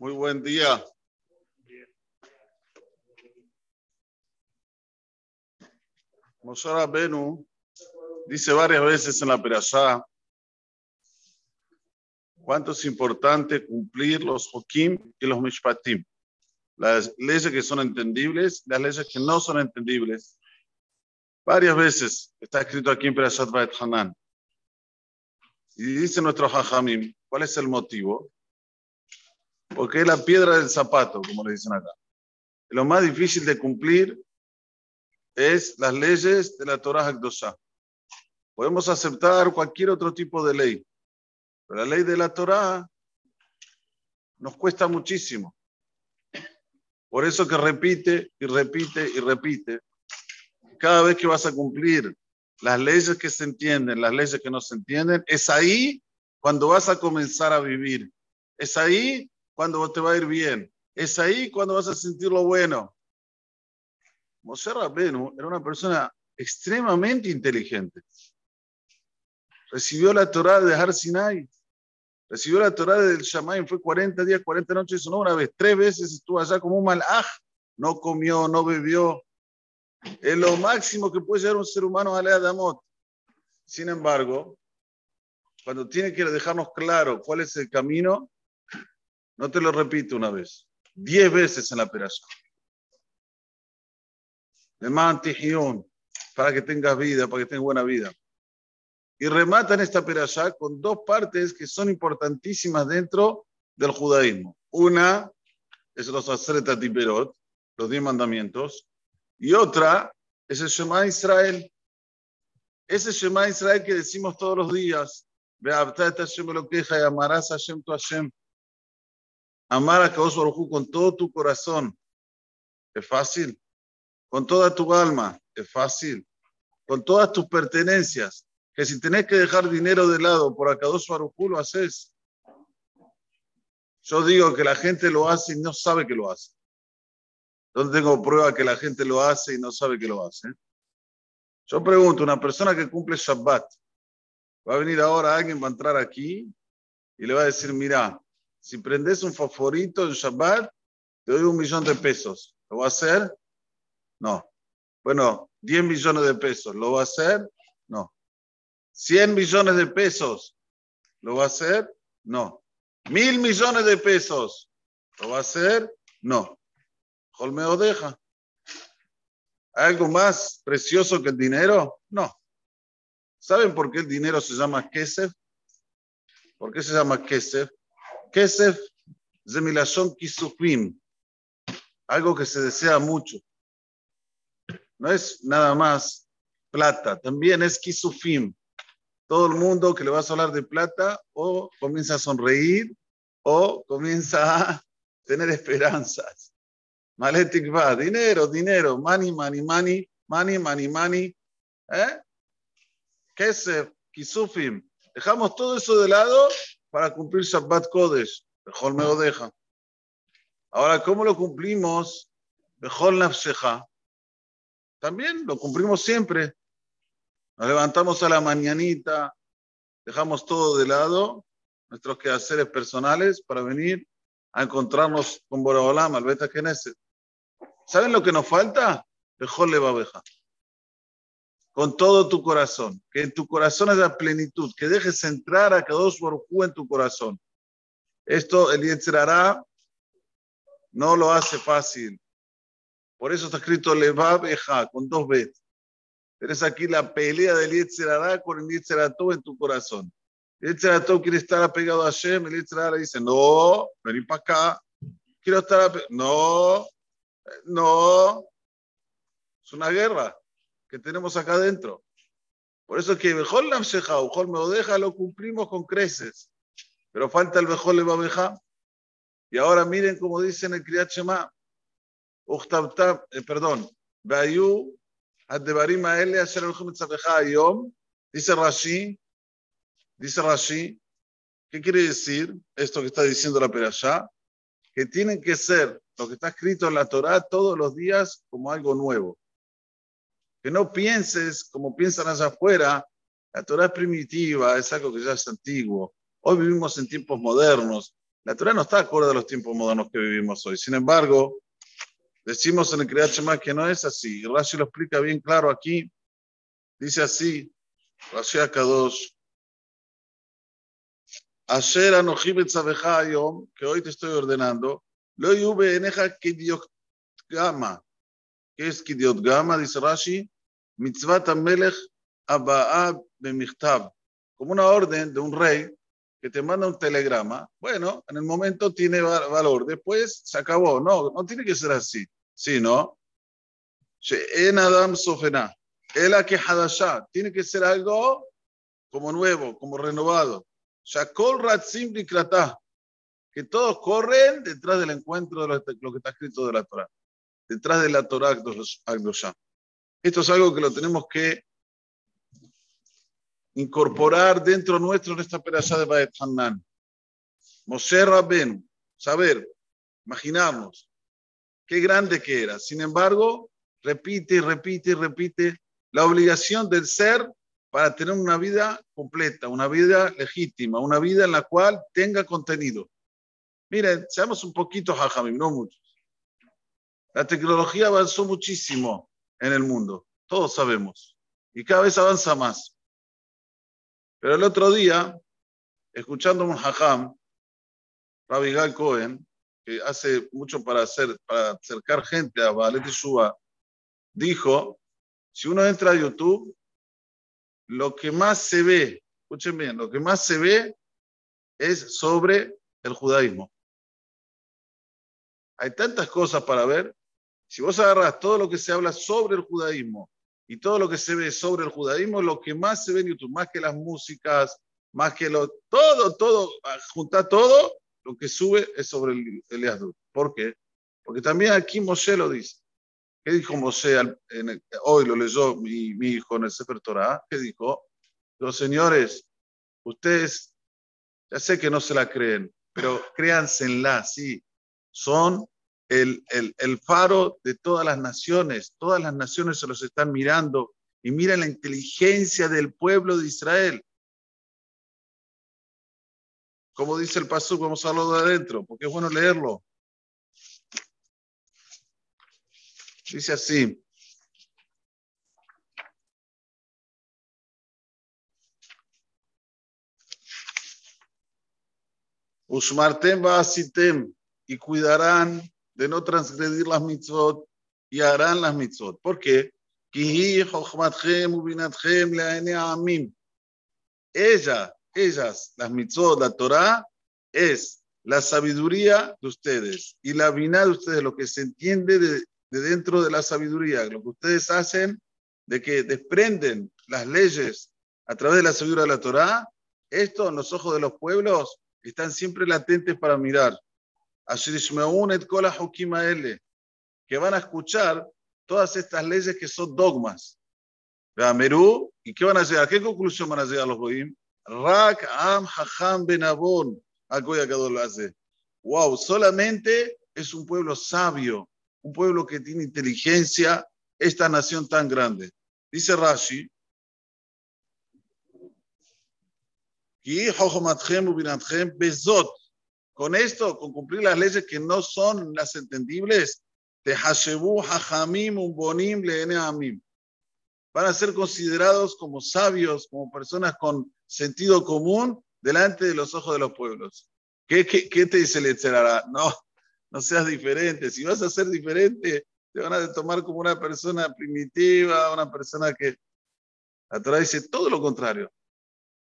Muy buen día. Moshe Benu dice varias veces en la Perashá cuánto es importante cumplir los Hokim y los Mishpatim. Las leyes que son entendibles, las leyes que no son entendibles. Varias veces está escrito aquí en Perashat Hanan. Y dice nuestro Hajamim, ¿cuál es el motivo? Porque es la piedra del zapato, como le dicen acá. Lo más difícil de cumplir es las leyes de la Torah Hakdosha. Podemos aceptar cualquier otro tipo de ley, pero la ley de la Torah nos cuesta muchísimo. Por eso que repite y repite y repite. Cada vez que vas a cumplir las leyes que se entienden, las leyes que no se entienden, es ahí cuando vas a comenzar a vivir. Es ahí cuando te va a ir bien. Es ahí cuando vas a sentir lo bueno. Moshe Rabenu era una persona extremadamente inteligente. Recibió la Torah de Har Sinai. Recibió la Torah del Shamayim. Fue 40 días, 40 noches, no una vez. Tres veces estuvo allá como un malaj. No comió, no bebió. Es lo máximo que puede llegar un ser humano a la Adamot. Sin embargo, cuando tiene que dejarnos claro cuál es el camino, no te lo repito una vez, diez veces en la operación. De para que tengas vida, para que tengas buena vida. Y rematan esta perashá con dos partes que son importantísimas dentro del judaísmo. Una es los Aseret Tiperot, los diez mandamientos, y otra es el Shema Israel. Ese Shema Israel que decimos todos los días. Hashem lo queja amarás a. Amar a Kadosh Baruj con todo tu corazón. Es fácil. Con toda tu alma. Es fácil. Con todas tus pertenencias. Que si tenés que dejar dinero de lado por Akadosh Baruj lo haces. Yo digo que la gente lo hace y no sabe que lo hace. ¿Dónde tengo prueba que la gente lo hace y no sabe que lo hace? Yo pregunto, una persona que cumple Shabbat, va a venir ahora alguien, va a entrar aquí y le va a decir, mira, si prendes un favorito en Shabbat, te doy un millón de pesos. ¿Lo va a hacer? No. Bueno, 10 millones de pesos. ¿Lo va a hacer? No. 100 millones de pesos. ¿Lo va a hacer? No. Mil millones de pesos. ¿Lo va a hacer? No. Olmeo deja. ¿Hay algo más precioso que el dinero? No. ¿Saben por qué el dinero se llama Kesef? ¿Por qué se llama Kesef? Kesef Zemilashon Kisufim. Algo que se desea mucho. No es nada más plata, también es Kisufim. Todo el mundo que le vas a hablar de plata o comienza a sonreír o comienza a tener esperanzas. Maletic va, dinero, dinero, money, money, money, money, money, money. ¿Eh? Kesef, Kisufim. Dejamos todo eso de lado para cumplir Shabbat Kodesh. Mejor me lo deja. Ahora, ¿cómo lo cumplimos? Mejor Nafshecha. También lo cumplimos siempre. Nos levantamos a la mañanita, dejamos todo de lado, nuestros quehaceres personales, para venir a encontrarnos con Boraholam, al Beta Knesset. ¿Saben lo que nos falta? Mejor le va a Con todo tu corazón. Que en tu corazón haya plenitud. Que dejes entrar a Kadosh Baruj en tu corazón. Esto el Yetzirará no lo hace fácil. Por eso está escrito Levabeja con dos B. Tienes aquí la pelea del Yetzirará con el Yetzirató en tu corazón. El Yetzirató quiere estar apegado a Hashem. El Yetzirará dice, no, vení para acá. Quiero estar apegado. No, no, es una guerra que tenemos acá adentro. Por eso es que mejor la mejor me deja, lo cumplimos con creces. Pero falta el mejor le va Y ahora miren como dice en el Kriyat Shema. Eh, perdón. Dice Rashi. Dice Rashi. ¿Qué quiere decir esto que está diciendo la Perashá? Que tienen que ser lo que está escrito en la Torá todos los días como algo nuevo. Que no pienses como piensan allá afuera, la Torá es primitiva, es algo que ya es antiguo. Hoy vivimos en tiempos modernos, La Torah no está acorde a los tiempos modernos que vivimos hoy. Sin embargo, decimos en el Kriyat Shema que no es así. Rashi lo explica bien claro aquí. Dice así, Rashi Akadosh, Asher anochim que hoy te estoy ordenando, lo yube eneja kidiot gama. ¿Qué es kidiot gama? Dice Rashi, mitzvat amelech aba'a bemichtab. Como una orden de un rey que te manda un telegrama. Bueno, en el momento tiene valor, después se acabó. No, no tiene que ser así. Sí, ¿no? En Adam Sofena. El que Hadashah. Tiene que ser algo como nuevo, como renovado. Shakol Ratzim que todos corren detrás del encuentro de lo, que está escrito de la Torah, detrás de la Torah Akdosha. Esto es algo que lo tenemos que incorporar dentro nuestro en esta perashá de Baet Hanan. Moshe Rabben, saber, imaginamos qué grande que era. Sin embargo, repite y repite y repite la obligación del ser para tener una vida completa, una vida legítima, una vida en la cual tenga contenido. Miren, seamos un poquito jajamim, no muchos. La tecnología avanzó muchísimo en el mundo, todos sabemos, y cada vez avanza más. Pero el otro día, escuchando un hajam, Rabbi Gal Cohen, que hace mucho para, hacer, para acercar gente a Balet Shua, dijo, si uno entra a YouTube, lo que más se ve, escuchen bien, lo que más se ve es sobre el judaísmo. Hay tantas cosas para ver. Si vos agarras todo lo que se habla sobre el judaísmo y todo lo que se ve sobre el judaísmo, lo que más se ve en YouTube, más que las músicas, más que lo, todo, todo, juntar todo, lo que sube es sobre el Elias ¿Por qué? Porque también aquí Moshe lo dice. ¿Qué dijo Mosé? hoy lo leyó mi, hijo en el Sefer Torah. ¿Qué dijo? Los señores, ustedes, ya sé que no se la creen, pero créansela, sí. Son el, el, faro de todas las naciones. Todas las naciones se los están mirando y miren la inteligencia del pueblo de Israel. Como dice el Pasuk, vamos a hablar de adentro, porque es bueno leerlo. Dice así. Usmartem asitem y cuidarán de no transgredir las mitzvot y harán las mitzvot. ¿Por qué? Ella, ellas, las mitzvot, la Torah, es la sabiduría de ustedes y la vina de ustedes, lo que se entiende de de dentro de la sabiduría, lo que ustedes hacen, de que desprenden las leyes a través de la sabiduría de la Torá, esto en los ojos de los pueblos están siempre latentes para mirar. Que van a escuchar todas estas leyes que son dogmas. ¿y qué van a llegar? ¿Qué conclusión van a llegar los goyim? Rak am hacham benabon. Wow, solamente es un pueblo sabio, un pueblo que tiene inteligencia, esta nación tan grande. Dice Rashi, con esto, con cumplir las leyes que no son las entendibles, van a ser considerados como sabios, como personas con sentido común delante de los ojos de los pueblos. ¿Qué, qué, te dice el No, no seas diferente. Si vas a ser diferente, te van a tomar como una persona primitiva, una persona que... La Torah dice todo lo contrario.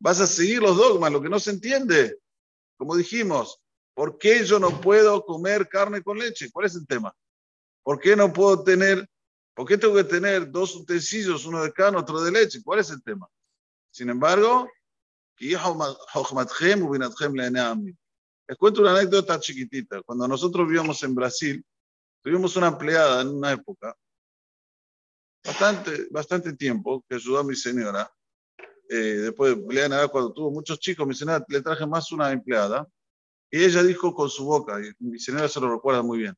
Vas a seguir los dogmas, lo que no se entiende. Como dijimos, ¿por qué yo no puedo comer carne con leche? ¿Cuál es el tema? ¿Por qué no puedo tener, por qué tengo que tener dos utensilios, uno de carne, otro de leche? ¿Cuál es el tema? Sin embargo, les cuento una anécdota chiquitita. Cuando nosotros vivíamos en Brasil, tuvimos una empleada en una época, bastante, bastante tiempo, que ayudó a mi señora. Eh, después de cuando tuvo muchos chicos, mi señora le traje más una empleada. Y ella dijo con su boca, y mi señora se lo recuerda muy bien,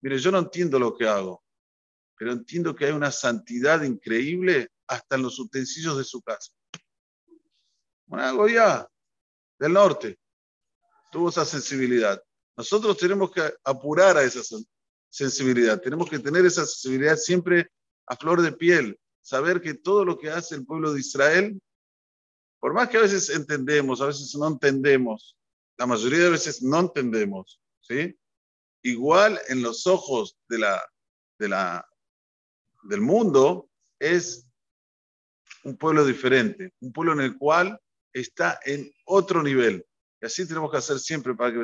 mire, yo no entiendo lo que hago, pero entiendo que hay una santidad increíble hasta en los utensilios de su casa. Una goya del norte. tuvo esa sensibilidad. Nosotros tenemos que apurar a esa sensibilidad, tenemos que tener esa sensibilidad siempre a flor de piel, saber que todo lo que hace el pueblo de Israel, por más que a veces entendemos, a veces no entendemos, la mayoría de veces no entendemos, ¿sí? Igual en los ojos de la, de la, del mundo es un pueblo diferente, un pueblo en el cual está en otro nivel. Y así tenemos que hacer siempre para que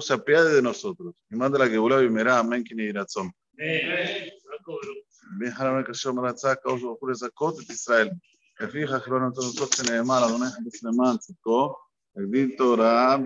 se apiade de nosotros. Y manda la que y tenemos, a donar,